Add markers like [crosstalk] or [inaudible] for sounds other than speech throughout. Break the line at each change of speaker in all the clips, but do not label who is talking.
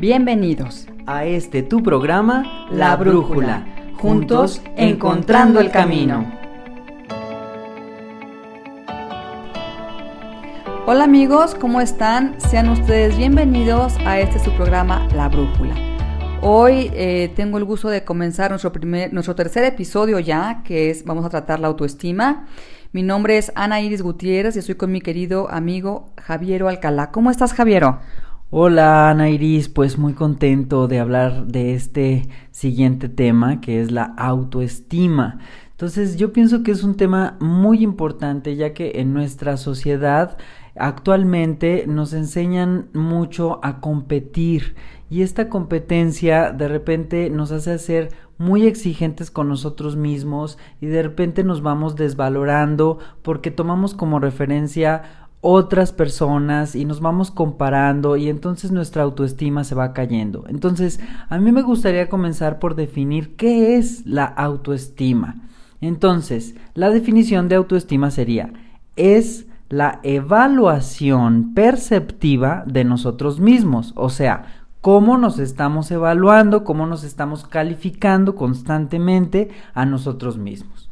Bienvenidos
a este tu programa La Brújula, juntos encontrando el camino.
Hola amigos, ¿cómo están? Sean ustedes bienvenidos a este su programa La Brújula. Hoy eh, tengo el gusto de comenzar nuestro, primer, nuestro tercer episodio ya, que es vamos a tratar la autoestima. Mi nombre es Ana Iris Gutiérrez y estoy con mi querido amigo Javiero Alcalá. ¿Cómo estás, Javiero?
Hola Ana Iris, pues muy contento de hablar de este siguiente tema que es la autoestima. Entonces yo pienso que es un tema muy importante ya que en nuestra sociedad actualmente nos enseñan mucho a competir y esta competencia de repente nos hace ser muy exigentes con nosotros mismos y de repente nos vamos desvalorando porque tomamos como referencia otras personas y nos vamos comparando y entonces nuestra autoestima se va cayendo. Entonces, a mí me gustaría comenzar por definir qué es la autoestima. Entonces, la definición de autoestima sería, es la evaluación perceptiva de nosotros mismos, o sea, cómo nos estamos evaluando, cómo nos estamos calificando constantemente a nosotros mismos.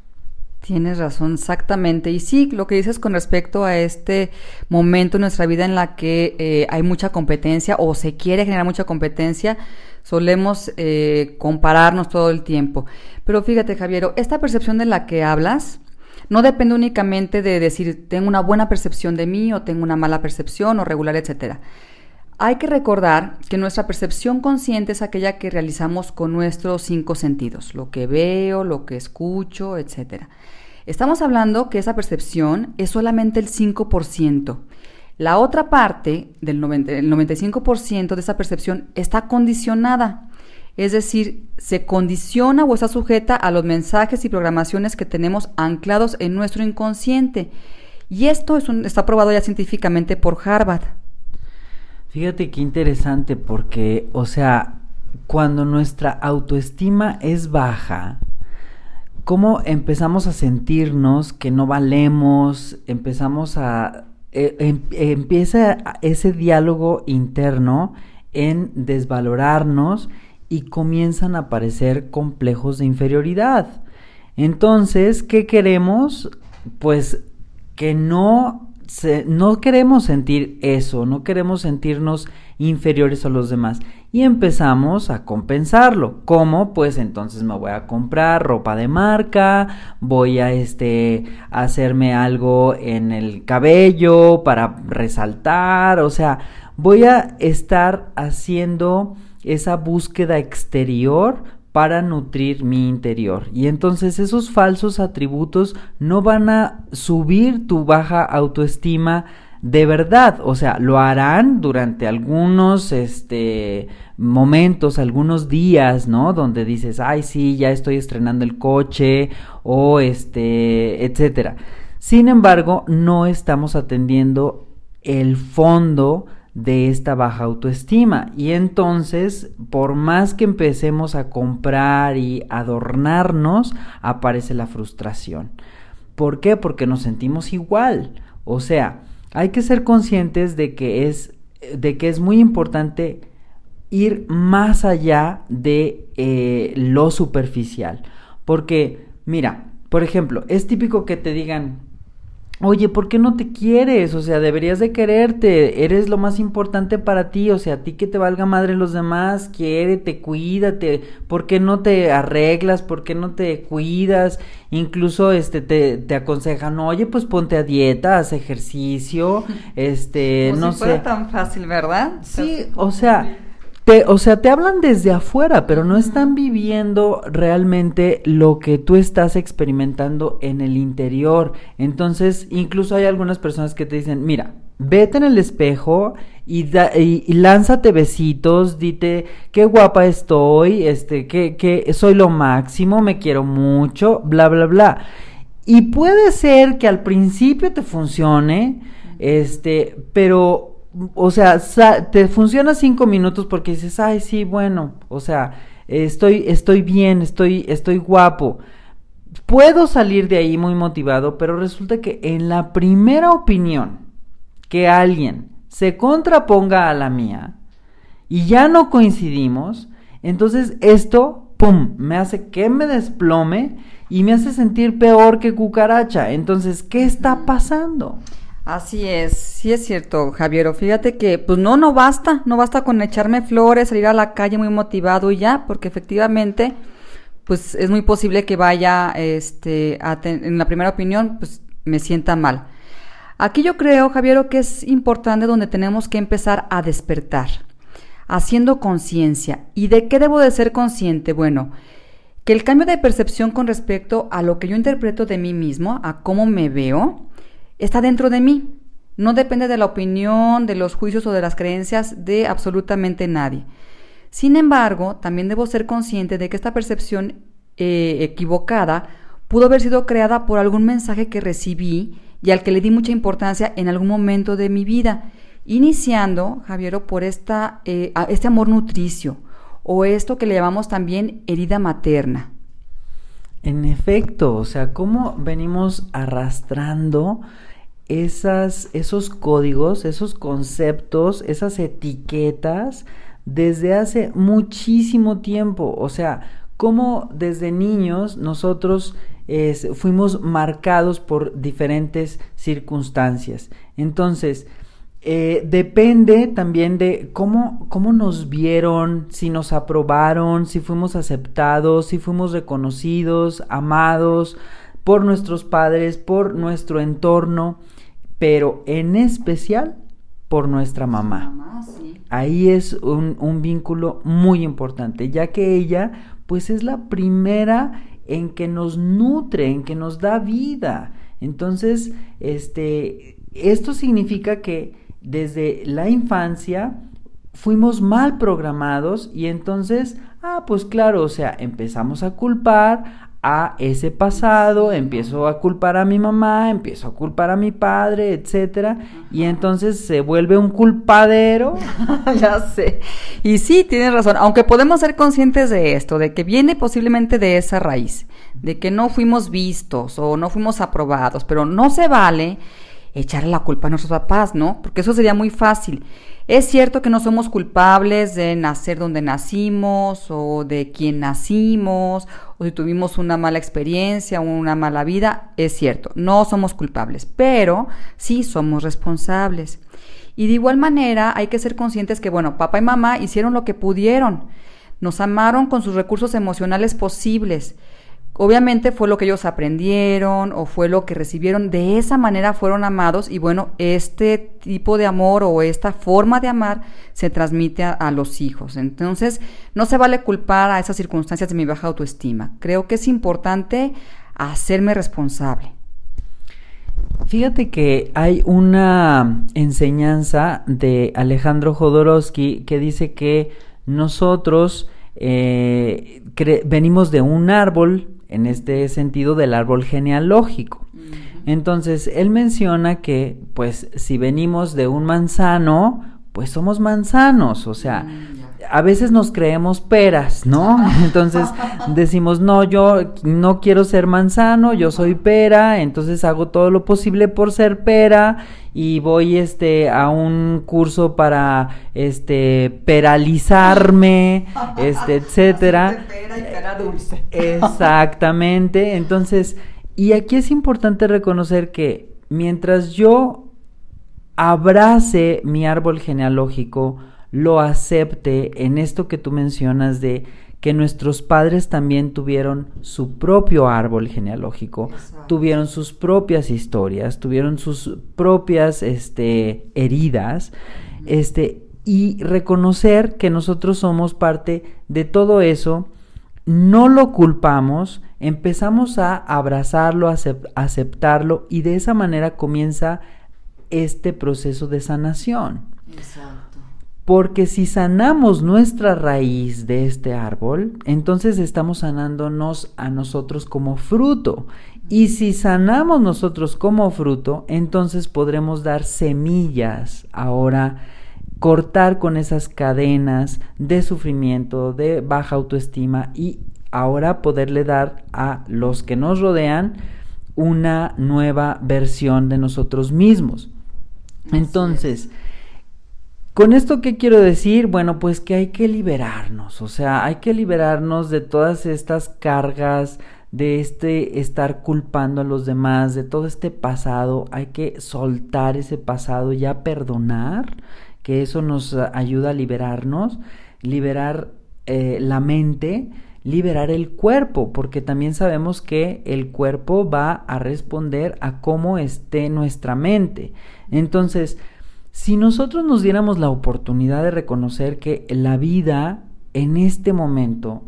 Tienes razón, exactamente. Y sí, lo que dices con respecto a este momento en nuestra vida en la que eh, hay mucha competencia o se quiere generar mucha competencia, solemos eh, compararnos todo el tiempo. Pero fíjate, Javier, esta percepción de la que hablas no depende únicamente de decir tengo una buena percepción de mí o tengo una mala percepción o regular, etcétera. Hay que recordar que nuestra percepción consciente es aquella que realizamos con nuestros cinco sentidos, lo que veo, lo que escucho, etcétera. Estamos hablando que esa percepción es solamente el 5%. La otra parte del 95% de esa percepción está condicionada. Es decir, se condiciona o está sujeta a los mensajes y programaciones que tenemos anclados en nuestro inconsciente. Y esto es está probado ya científicamente por Harvard.
Fíjate qué interesante porque, o sea, cuando nuestra autoestima es baja, cómo empezamos a sentirnos que no valemos, empezamos a... E, em, empieza ese diálogo interno en desvalorarnos y comienzan a aparecer complejos de inferioridad. Entonces, ¿qué queremos? Pues que no, no queremos sentir eso, no queremos sentirnos inferiores a los demás. Y empezamos a compensarlo. ¿Cómo? Pues entonces me voy a comprar ropa de marca, voy a este hacerme algo en el cabello para resaltar, o sea, voy a estar haciendo esa búsqueda exterior para nutrir mi interior. Y entonces esos falsos atributos no van a subir tu baja autoestima de verdad, o sea, lo harán durante algunos este momentos, algunos días, ¿no? Donde dices, "Ay, sí, ya estoy estrenando el coche" o este, etcétera. Sin embargo, no estamos atendiendo el fondo de esta baja autoestima y entonces por más que empecemos a comprar y adornarnos aparece la frustración. ¿Por qué? Porque nos sentimos igual. O sea, hay que ser conscientes de que es, de que es muy importante ir más allá de eh, lo superficial. Porque, mira, por ejemplo, es típico que te digan, Oye, ¿por qué no te quieres? O sea, deberías de quererte, eres lo más importante para ti, o sea, a ti que te valga madre los demás, quiérete, cuídate, ¿por qué no te arreglas? ¿Por qué no te cuidas? Incluso este te, te aconsejan, oye, pues ponte a dieta, haz ejercicio, este,
no
si
fuera tan fácil, ¿verdad?
Sí, o sea, te, o sea, te hablan desde afuera, pero no están viviendo realmente lo que tú estás experimentando en el interior. Entonces, incluso hay algunas personas que te dicen, mira, vete en el espejo y, y, lánzate besitos, dite qué guapa estoy, este, que, que soy lo máximo, me quiero mucho, bla, bla, bla. Y puede ser que al principio te funcione, este, pero o sea, te funciona cinco minutos porque dices, ay, sí, bueno, o sea, estoy, estoy bien, estoy, estoy guapo. Puedo salir de ahí muy motivado, pero resulta que en la primera opinión que alguien se contraponga a la mía, y ya no coincidimos, entonces esto, ¡pum!, me hace que me desplome y me hace sentir peor que cucaracha. Entonces, ¿qué está pasando?
Así es, sí es cierto, Javier. Fíjate que, pues no, no basta, no basta con echarme flores, salir a la calle muy motivado y ya, porque efectivamente, pues es muy posible que vaya, este, en la primera opinión, pues me sienta mal. Aquí yo creo, Javier, que es importante donde tenemos que empezar a despertar, haciendo conciencia. ¿Y de qué debo de ser consciente? Bueno, que el cambio de percepción con respecto a lo que yo interpreto de mí mismo, a cómo me veo, está dentro de mí. No depende de la opinión, de los juicios o de las creencias de absolutamente nadie. Sin embargo, también debo ser consciente de que esta percepción eh, equivocada pudo haber sido creada por algún mensaje que recibí y al que le di mucha importancia en algún momento de mi vida, iniciando, Javiero, por esta, eh, este amor nutricio o esto que le llamamos también herida materna.
En efecto, o sea, cómo venimos arrastrando esas, esos códigos, esos conceptos, esas etiquetas desde hace muchísimo tiempo. O sea, cómo desde niños nosotros fuimos marcados por diferentes circunstancias. Entonces, eh, depende también de cómo, cómo nos vieron, si nos aprobaron, si fuimos aceptados, si fuimos reconocidos, amados por nuestros padres, por nuestro entorno, pero en especial por nuestra mamá. Ahí es un, un vínculo muy importante, ya que ella pues es la primera en que nos nutre, en que nos da vida. Entonces, este, esto significa que desde la infancia fuimos mal programados y entonces, ah, pues claro, o sea, empezamos a culpar a ese pasado, empiezo a culpar a mi mamá, empiezo a culpar a mi padre, etcétera, y entonces se vuelve un culpadero. [laughs]
ya sé. Y sí, tienes razón, aunque podemos ser conscientes de esto, de que viene posiblemente de esa raíz, de que no fuimos vistos o no fuimos aprobados, pero no se vale echarle la culpa a nuestros papás, ¿no? Porque eso sería muy fácil. Es cierto que no somos culpables de nacer donde nacimos o de quién nacimos o si tuvimos una mala experiencia o una mala vida, es cierto, no somos culpables, pero sí somos responsables. Y de igual manera hay que ser conscientes que, bueno, papá y mamá hicieron lo que pudieron, nos amaron con sus recursos emocionales posibles Obviamente fue lo que ellos aprendieron o fue lo que recibieron, de esa manera fueron amados y bueno, este tipo de amor o esta forma de amar se transmite a, los hijos. Entonces, no se vale culpar a esas circunstancias de mi baja autoestima. Creo que es importante hacerme responsable.
Fíjate que hay una enseñanza de Alejandro Jodorowsky que dice que nosotros eh, venimos de un árbol en este sentido del árbol genealógico. Entonces, él menciona que, pues, si venimos de un manzano, pues somos manzanos, o sea, mm, a veces nos creemos peras, ¿no? [laughs] Entonces decimos, no, yo no quiero ser manzano, yo soy pera, entonces hago todo lo posible por ser pera y voy este a un curso para este peralizarme, [laughs] este etcétera. [laughs] Exactamente. Entonces, y aquí es importante reconocer que mientras yo abrace mi árbol genealógico, lo acepte en esto que tú mencionas de que nuestros padres también tuvieron su propio árbol genealógico, tuvieron sus propias historias, tuvieron sus propias este, heridas, este, y reconocer que nosotros somos parte de todo eso, no lo culpamos, empezamos a abrazarlo, a aceptarlo, y de esa manera comienza este proceso de sanación. Exacto. Porque si sanamos nuestra raíz de este árbol, entonces estamos sanándonos a nosotros como fruto. Y si sanamos nosotros como fruto, entonces podremos dar semillas ahora, cortar con esas cadenas de sufrimiento, de baja autoestima y ahora poderle dar a los que nos rodean una nueva versión de nosotros mismos. Entonces, ¿Con esto qué quiero decir? Bueno, pues que hay que liberarnos, o sea, hay que liberarnos de todas estas cargas, de este estar culpando a los demás, de todo este pasado, hay que soltar ese pasado, ya perdonar, que eso nos ayuda a liberarnos, liberar eh, la mente, liberar el cuerpo, porque también sabemos que el cuerpo va a responder a cómo esté nuestra mente. Entonces, si nosotros nos diéramos la oportunidad de reconocer que la vida en este momento,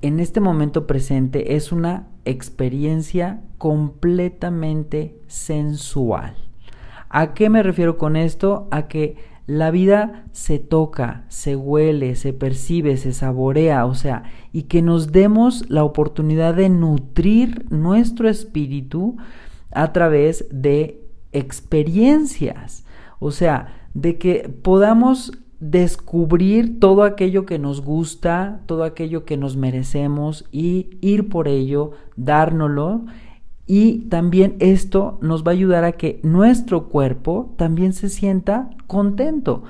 en este momento presente, es una experiencia completamente sensual. ¿A qué me refiero con esto? A que la vida se toca, se huele, se percibe, se saborea, o sea, y que nos demos la oportunidad de nutrir nuestro espíritu a través de experiencias, o sea, de que podamos descubrir todo aquello que nos gusta, todo aquello que nos merecemos y ir por ello, dárnoslo. Y también esto nos va a ayudar a que nuestro cuerpo también se sienta contento,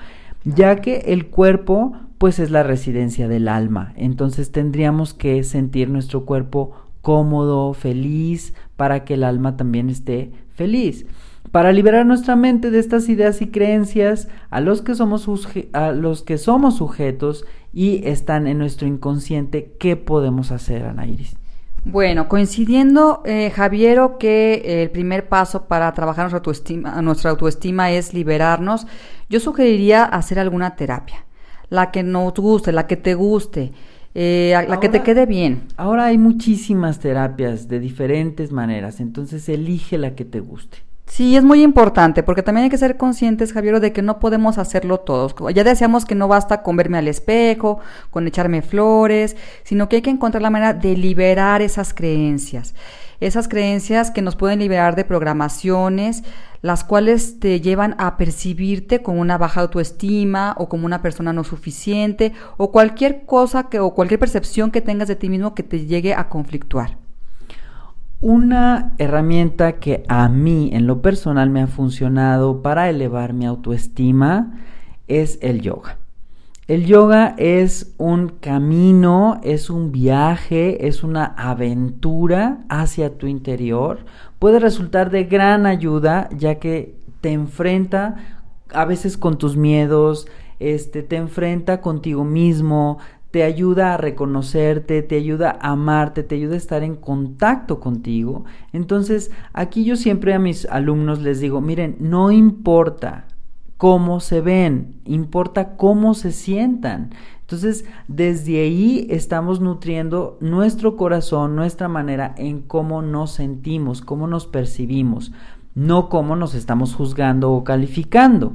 ya que el cuerpo pues es la residencia del alma. Entonces tendríamos que sentir nuestro cuerpo cómodo, feliz, para que el alma también esté feliz para liberar nuestra mente de estas ideas y creencias a los que somos, a los que somos sujetos y están en nuestro inconsciente, ¿qué podemos hacer, Ana Iris?
Bueno, coincidiendo, eh, Javiero, que el primer paso para trabajar nuestra autoestima, nuestra autoestima es liberarnos, yo sugeriría hacer alguna terapia, la que nos guste, la que te guste. Eh, la que te quede bien.
Ahora hay muchísimas terapias de diferentes maneras, entonces elige la que te guste.
Sí, es muy importante, porque también hay que ser conscientes, Javier, de que no podemos hacerlo todos. Ya decíamos que no basta con verme al espejo, con echarme flores, sino que hay que encontrar la manera de liberar esas creencias. Esas creencias que nos pueden liberar de programaciones, las cuales te llevan a percibirte como una baja autoestima o como una persona no suficiente o cualquier cosa que, o cualquier percepción que tengas de ti mismo que te llegue a conflictuar.
Una herramienta que a mí en lo personal me ha funcionado para elevar mi autoestima es el yoga. El yoga es un camino, es un viaje, es una aventura hacia tu interior. Puede resultar de gran ayuda ya que te enfrenta a veces con tus miedos, este, te enfrenta contigo mismo, te ayuda a reconocerte, te ayuda a amarte, te ayuda a estar en contacto contigo. Entonces, aquí yo siempre a mis alumnos les digo, miren, no importa cómo se ven, importa cómo se sientan. Entonces, desde ahí estamos nutriendo nuestro corazón, nuestra manera en cómo nos sentimos, cómo nos percibimos, no cómo nos estamos juzgando o calificando.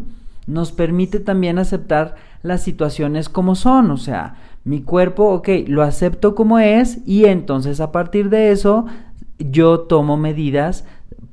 Nos permite también aceptar las situaciones como son, o sea, mi cuerpo, ok, lo acepto como es y entonces a partir de eso yo tomo medidas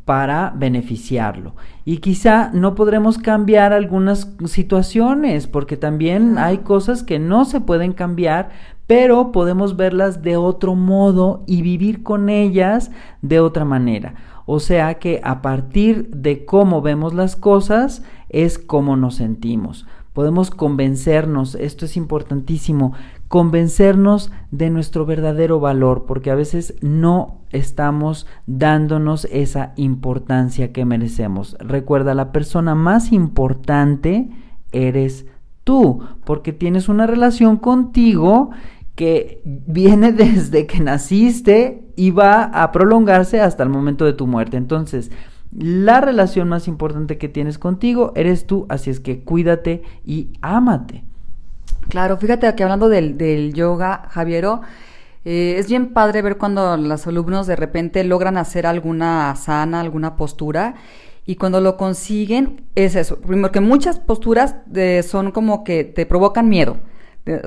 para beneficiarlo. Y quizá no podremos cambiar algunas situaciones, porque también hay cosas que no se pueden cambiar, pero podemos verlas de otro modo y vivir con ellas de otra manera. O sea que a partir de cómo vemos las cosas es cómo nos sentimos. Podemos convencernos, esto es importantísimo, convencernos de nuestro verdadero valor, porque a veces no estamos dándonos esa importancia que merecemos. Recuerda, la persona más importante eres tú, porque tienes una relación contigo que viene [laughs] desde que naciste y va a prolongarse hasta el momento de tu muerte. Entonces, la relación más importante que tienes contigo eres tú, así es que cuídate y ámate.
Claro, fíjate que hablando del, yoga, Javiero, eh, es bien padre ver cuando los alumnos de repente logran hacer alguna asana, alguna postura, y cuando lo consiguen, es eso. Primero que muchas posturas son como que te provocan miedo.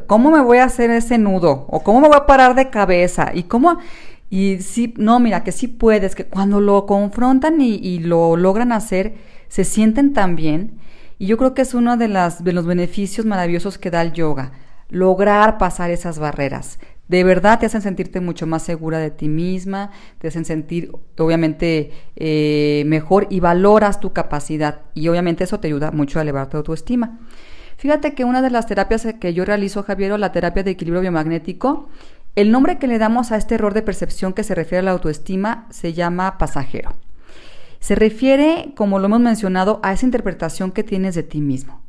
¿Cómo me voy a hacer ese nudo? ¿O cómo me voy a parar de cabeza? ¿Y cómo...? Y sí, no, mira, que sí puedes, que cuando lo confrontan y, y lo logran hacer, se sienten tan bien y yo creo que es uno de, las, de los beneficios maravillosos que da el yoga, lograr pasar esas barreras, de verdad te hacen sentirte mucho más segura de ti misma, te hacen sentir obviamente eh, mejor y valoras tu capacidad y obviamente eso te ayuda mucho a elevar tu autoestima. Fíjate que una de las terapias que yo realizo, Javier, la terapia de equilibrio biomagnético, el nombre que le damos a este error de percepción que se refiere a la autoestima se llama pasajero. Se refiere, como lo hemos mencionado, a esa interpretación que tienes de ti mismo.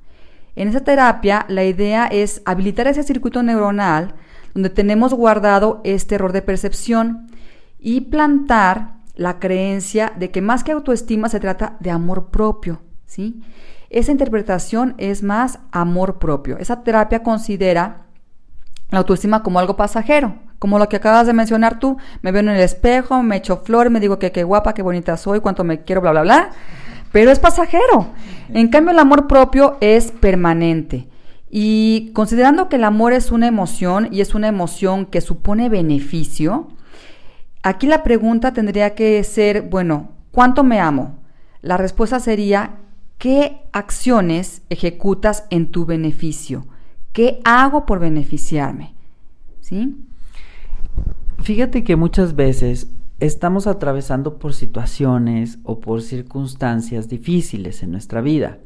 En esa terapia, la idea es habilitar ese circuito neuronal donde tenemos guardado este error de percepción y plantar la creencia de que más que autoestima se trata de amor propio, ¿sí? Esa interpretación es más amor propio. Esa terapia considera la autoestima como algo pasajero, como lo que acabas de mencionar tú. Me veo en el espejo, me echo flores, me digo que qué guapa, qué bonita soy, cuánto me quiero, bla, bla, bla pero es pasajero. En cambio, el amor propio es permanente. Y considerando que el amor es una emoción y es una emoción que supone beneficio, aquí la pregunta tendría que ser, bueno, ¿cuánto me amo? La respuesta sería, ¿qué acciones ejecutas en tu beneficio? ¿Qué hago por beneficiarme? ¿Sí?
Fíjate que muchas veces estamos atravesando por situaciones o por circunstancias difíciles en nuestra vida.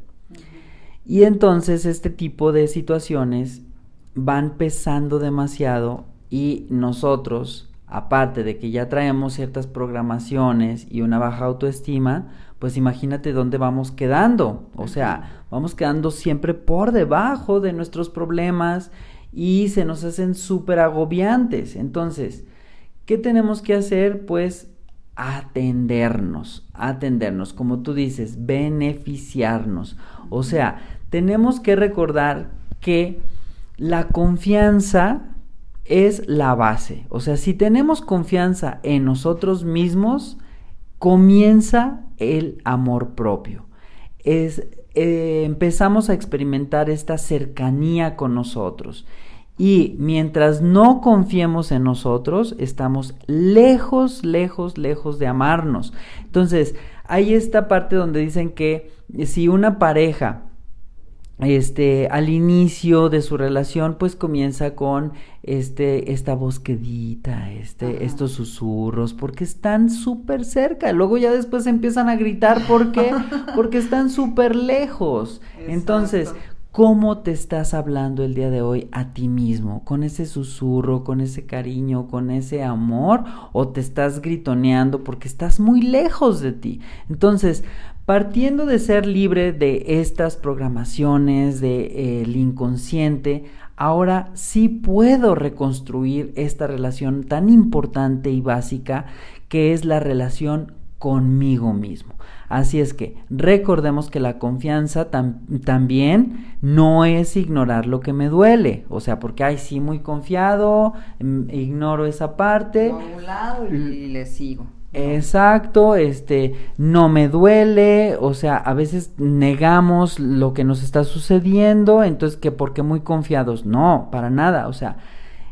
Y entonces este tipo de situaciones van pesando demasiado y nosotros, aparte de que ya traemos ciertas programaciones y una baja autoestima, pues imagínate dónde vamos quedando. O sea, vamos quedando siempre por debajo de nuestros problemas y se nos hacen súper agobiantes. Entonces, ¿Qué tenemos que hacer? Pues atendernos, atendernos, como tú dices, beneficiarnos. O sea, tenemos que recordar que la confianza es la base. O sea, si tenemos confianza en nosotros mismos, comienza el amor propio. Es, eh, empezamos a experimentar esta cercanía con nosotros. Y mientras no confiemos en nosotros, estamos lejos, lejos, lejos de amarnos. Entonces, hay esta parte donde dicen que si una pareja este al inicio de su relación pues comienza con este esta bosquedita este estos susurros porque están súper cerca. Luego ya después empiezan a gritar porque [laughs] porque están súper lejos. Entonces cómo te estás hablando el día de hoy a ti mismo, con ese susurro, con ese cariño, con ese amor, o te estás gritoneando porque estás muy lejos de ti. Entonces, partiendo de ser libre de estas programaciones, del de, eh, inconsciente, ahora sí puedo reconstruir esta relación tan importante y básica que es la relación conmigo mismo. Así es que recordemos que la confianza también no es ignorar lo que me duele. O sea, porque, ay, sí, muy confiado, mm, ignoro esa parte.
un lado y, le sigo.
Exacto, este, no me duele, o sea, a veces negamos lo que nos está sucediendo, entonces que porque muy confiados, no, para nada, o sea,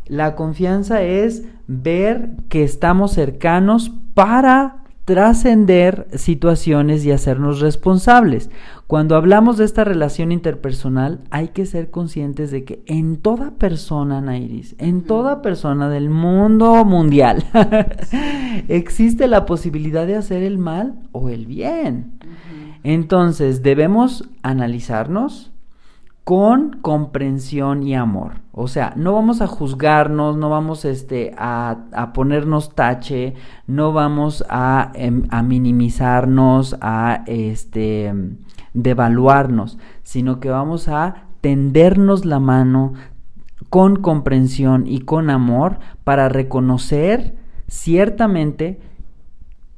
la confianza es ver que estamos cercanos para trascender situaciones y hacernos responsables. Cuando hablamos de esta relación interpersonal, hay que ser conscientes de que en toda persona, Nairis, en toda persona del mundo mundial, [laughs] existe la posibilidad de hacer el mal o el bien. Entonces, debemos analizarnos, con comprensión y amor. O sea, no vamos a juzgarnos, no vamos este, a, ponernos tache, no vamos a, em, a, minimizarnos, a este, devaluarnos, sino que vamos a tendernos la mano con comprensión y con amor para reconocer ciertamente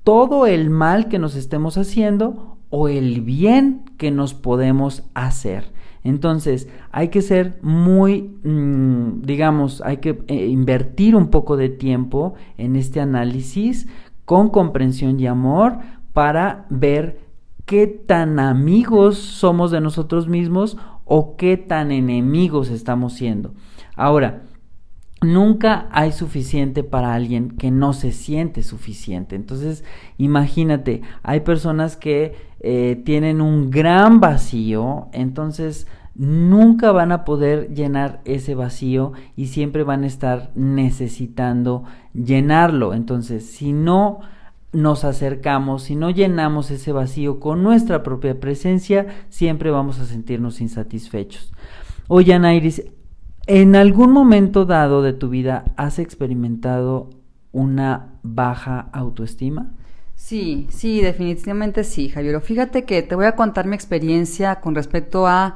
todo el mal que nos estemos haciendo o el bien que nos podemos hacer. Entonces, hay que ser muy, mm, digamos, hay que eh, invertir un poco de tiempo en este análisis con comprensión y amor para ver qué tan amigos somos de nosotros mismos o qué tan enemigos estamos siendo. Ahora, Nunca hay suficiente para alguien que no se siente suficiente. Entonces, imagínate, hay personas que eh, tienen un gran vacío, entonces nunca van a poder llenar ese vacío y siempre van a estar necesitando llenarlo. Entonces, si no nos acercamos, si no llenamos ese vacío con nuestra propia presencia, siempre vamos a sentirnos insatisfechos. Oye, Anairis, ¿en algún momento dado de tu vida has experimentado una baja autoestima?
Sí, sí, definitivamente sí, Javier. Fíjate que te voy a contar mi experiencia con respecto a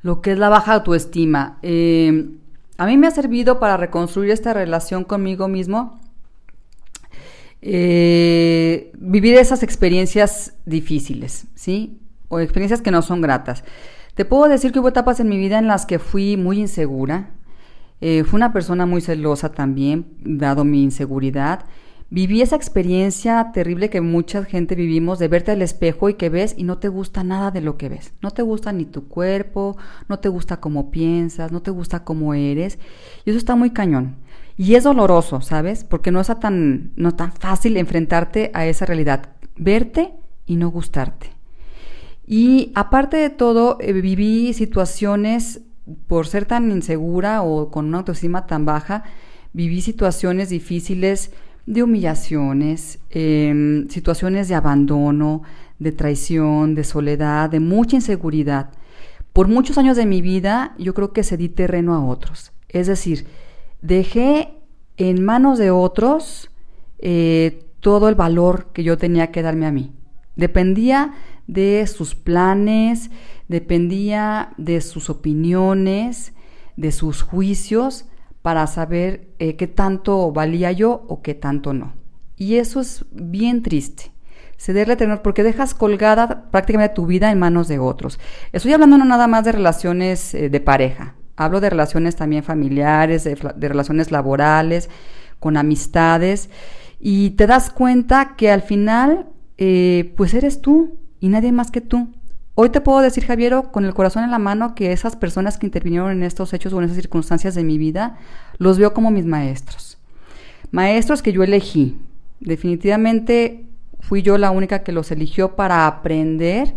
lo que es la baja autoestima. Eh, a mí me ha servido para reconstruir esta relación conmigo mismo, eh, vivir esas experiencias difíciles, ¿sí? O experiencias que no son gratas. Te puedo decir que hubo etapas en mi vida en las que fui muy insegura. Eh, fui una persona muy celosa también, dado mi inseguridad. Viví esa experiencia terrible que mucha gente vivimos de verte al espejo y que ves y no te gusta nada de lo que ves. No te gusta ni tu cuerpo, no te gusta cómo piensas, no te gusta cómo eres. Y eso está muy cañón. Y es doloroso, ¿sabes? Porque no es tan, no tan fácil enfrentarte a esa realidad. Verte y no gustarte. Y aparte de todo, eh, viví situaciones, por ser tan insegura o con una autoestima tan baja, viví situaciones difíciles de humillaciones, em, situaciones de abandono, de traición, de soledad, de mucha inseguridad. Por muchos años de mi vida yo creo que cedí terreno a otros. Es decir, dejé en manos de otros eh, todo el valor que yo tenía que darme a mí. Dependía de sus planes, dependía de sus opiniones, de sus juicios para saber eh, qué tanto valía yo o qué tanto no. Y eso es bien triste. Cederle tenor porque dejas colgada prácticamente tu vida en manos de otros. Estoy hablando no nada más de relaciones eh, de pareja. Hablo de relaciones también familiares, de, relaciones laborales, con amistades. Y te das cuenta que al final, eh, pues eres tú y nadie más que tú. Hoy te puedo decir, Javiero, con el corazón en la mano, que esas personas que intervinieron en estos hechos o en esas circunstancias de mi vida, los veo como mis maestros. Maestros que yo elegí. Definitivamente fui yo la única que los eligió para aprender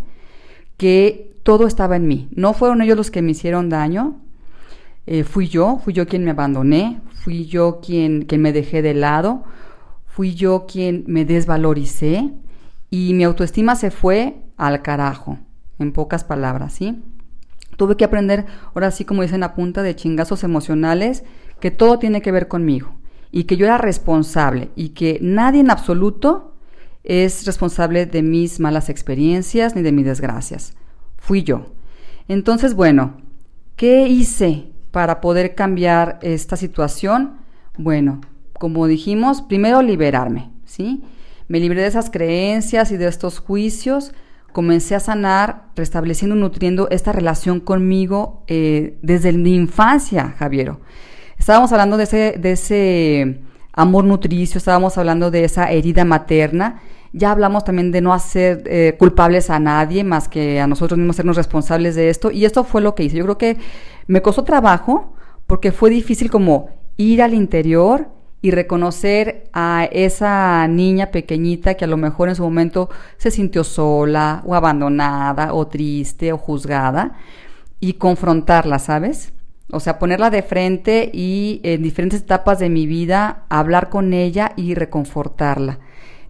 que todo estaba en mí. No fueron ellos los que me hicieron daño. Eh, fui yo, fui yo quien me abandoné, fui yo quien, quien me dejé de lado, fui yo quien me desvaloricé y mi autoestima se fue al carajo en pocas palabras, ¿sí? Tuve que aprender, ahora sí como dicen a punta de chingazos emocionales, que todo tiene que ver conmigo y que yo era responsable y que nadie en absoluto es responsable de mis malas experiencias ni de mis desgracias. Fui yo. Entonces, bueno, ¿qué hice para poder cambiar esta situación? Bueno, como dijimos, primero liberarme, ¿sí? Me libré de esas creencias y de estos juicios comencé a sanar, restableciendo, nutriendo esta relación conmigo eh, desde mi infancia, Javiero. Estábamos hablando de ese, de ese amor nutricio, estábamos hablando de esa herida materna. Ya hablamos también de no hacer eh, culpables a nadie más que a nosotros mismos sernos responsables de esto. Y esto fue lo que hice. Yo creo que me costó trabajo porque fue difícil como ir al interior y reconocer a esa niña pequeñita que a lo mejor en su momento se sintió sola o abandonada o triste o juzgada y confrontarla, ¿sabes? O sea, ponerla de frente y en diferentes etapas de mi vida hablar con ella y reconfortarla.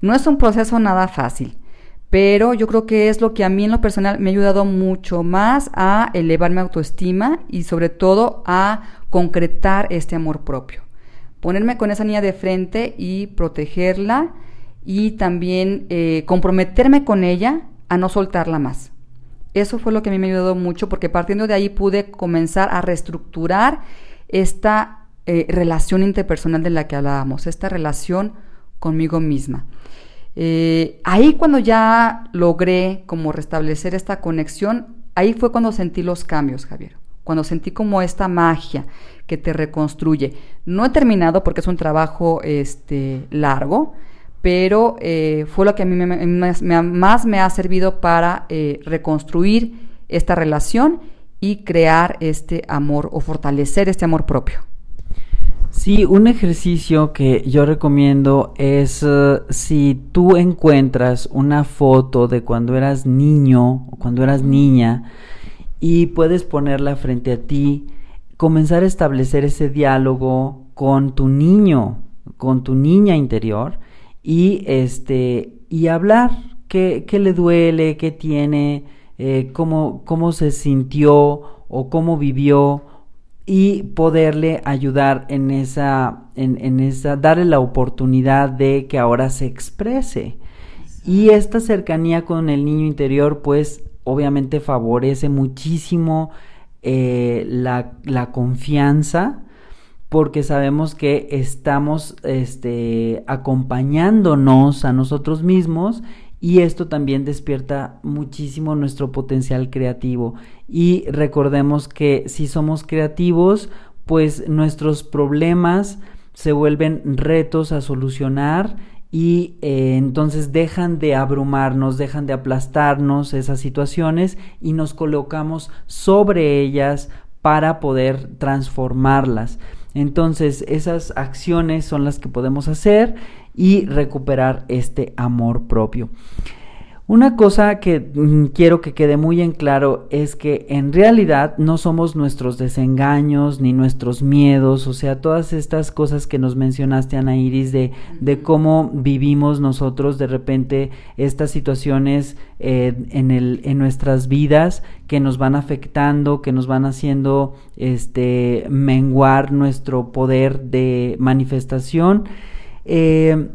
No es un proceso nada fácil, pero yo creo que es lo que a mí en lo personal me ha ayudado mucho más a elevar mi autoestima y sobre todo a concretar este amor propio ponerme con esa niña de frente y protegerla y también eh, comprometerme con ella a no soltarla más. Eso fue lo que a mí me ayudó mucho porque partiendo de ahí pude comenzar a reestructurar esta eh, relación interpersonal de la que hablábamos, esta relación conmigo misma. Eh, ahí cuando ya logré como restablecer esta conexión, ahí fue cuando sentí los cambios, Javier cuando sentí como esta magia que te reconstruye. No he terminado porque es un trabajo este, largo, pero eh, fue lo que a mí más me ha servido para eh, reconstruir esta relación y crear este amor o fortalecer este amor propio.
Sí, un ejercicio que yo recomiendo es eh, si tú encuentras una foto de cuando eras niño o cuando eras niña, y puedes ponerla frente a ti, comenzar a establecer ese diálogo con tu niño, con tu niña interior y este y hablar qué, qué le duele, qué tiene, eh, cómo, cómo se sintió o cómo vivió y poderle ayudar en esa, en, en esa, darle la oportunidad de que ahora se exprese. Y esta cercanía con el niño interior, pues obviamente favorece muchísimo eh, la, la, confianza, porque sabemos que estamos este, acompañándonos a nosotros mismos y esto también despierta muchísimo nuestro potencial creativo. Y recordemos que si somos creativos, pues nuestros problemas se vuelven retos a solucionar y eh, entonces dejan de abrumarnos, dejan de aplastarnos esas situaciones y nos colocamos sobre ellas para poder transformarlas. Entonces esas acciones son las que podemos hacer y recuperar este amor propio. Una cosa que mm, quiero que quede muy en claro es que en realidad no somos nuestros desengaños ni nuestros miedos, o sea, todas estas cosas que nos mencionaste, Ana Iris, de, de cómo vivimos nosotros de repente estas situaciones eh, en, el, en nuestras vidas que nos van afectando, que nos van haciendo este, menguar nuestro poder de manifestación. Eh,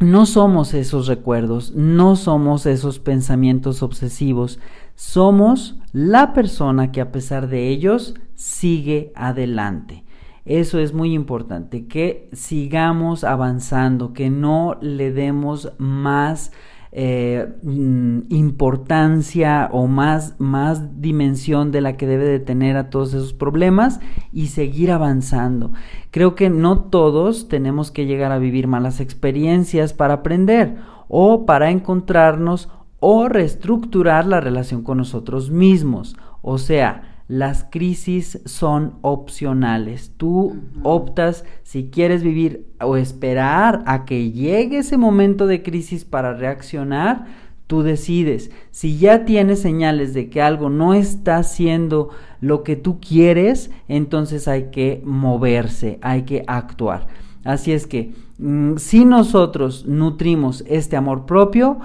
no somos esos recuerdos, no somos esos pensamientos obsesivos, somos la persona que a pesar de ellos sigue adelante. Eso es muy importante, que sigamos avanzando, que no le demos más eh, mm, importancia o más, más dimensión de la que debe de tener a todos esos problemas y seguir avanzando. Creo que no todos tenemos que llegar a vivir malas experiencias para aprender o para encontrarnos o reestructurar la relación con nosotros mismos. O sea, las crisis son opcionales. Tú optas si quieres vivir o esperar a que llegue ese momento de crisis para reaccionar. Tú decides. Si ya tienes señales de que algo no está haciendo lo que tú quieres, entonces hay que moverse, hay que actuar. Así es que mm, si nosotros nutrimos este amor propio,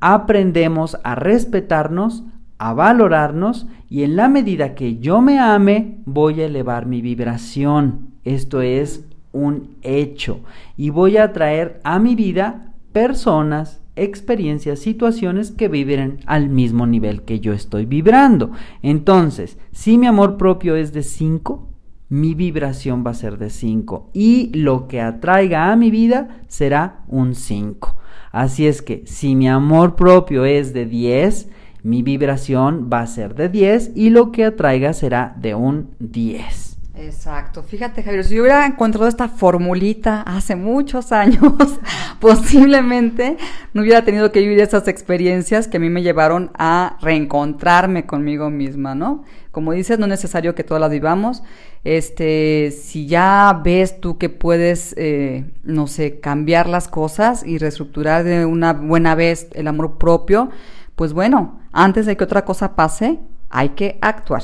aprendemos a respetarnos, a valorarnos y en la medida que yo me ame, voy a elevar mi vibración. Esto es un hecho. Y voy a traer a mi vida personas, experiencias, situaciones que vibren al mismo nivel que yo estoy vibrando. Entonces, si mi amor propio es de 5, mi vibración va a ser de 5 y lo que atraiga a mi vida será un 5. Así es que si mi amor propio es de 10, mi vibración va a ser de 10 y lo que atraiga será de un 10.
Exacto. Fíjate, Javier, si yo hubiera encontrado esta formulita hace muchos años, [laughs] posiblemente no hubiera tenido que vivir esas experiencias que a mí me llevaron a reencontrarme conmigo misma, ¿no? Como dices, no es necesario que todas las vivamos. Este, si ya ves tú que puedes, eh, no sé, cambiar las cosas y reestructurar de una buena vez el amor propio, pues bueno, antes de que otra cosa pase, hay que actuar.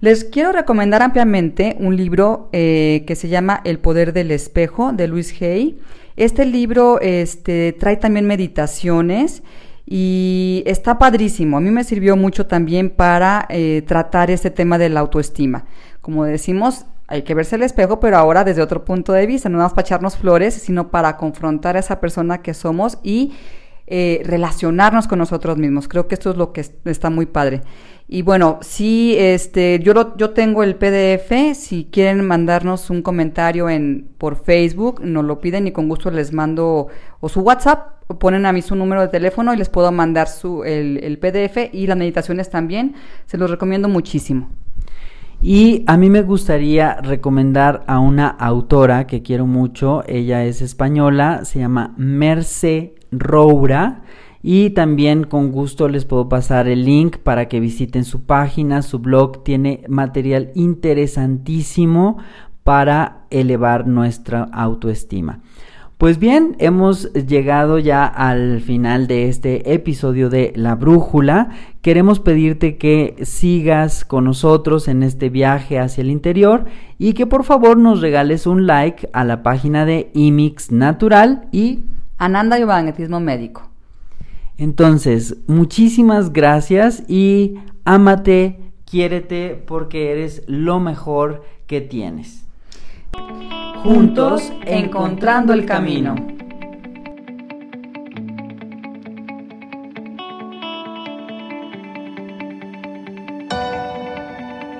Les quiero recomendar ampliamente un libro eh, que se llama El poder del espejo de Luis Hay. Este libro este, trae también meditaciones y está padrísimo. A mí me sirvió mucho también para eh, tratar este tema de la autoestima. Como decimos, hay que verse el espejo, pero ahora desde otro punto de vista, no vamos para echarnos flores, sino para confrontar a esa persona que somos y eh, relacionarnos con nosotros mismos. Creo que esto es lo que está muy padre. Y bueno, si este, yo, yo tengo el PDF, si quieren mandarnos un comentario en, por Facebook, nos lo piden y con gusto les mando o su WhatsApp, o ponen a mí su número de teléfono y les puedo mandar su, el, el PDF y las meditaciones también. Se los recomiendo muchísimo.
Y a mí me gustaría recomendar a una autora que quiero mucho, ella es española, se llama Merce Roura. Y también con gusto les puedo pasar el link para que visiten su página, su blog tiene material interesantísimo para elevar nuestra autoestima. Pues bien, hemos llegado ya al final de este episodio de La Brújula. Queremos pedirte que sigas con nosotros en este viaje hacia el interior y que por favor nos regales un like a la página de IMIX Natural y
Ananda y Magnetismo Médico.
Entonces, muchísimas gracias y ámate, quiérete porque eres lo mejor que tienes
juntos encontrando el camino.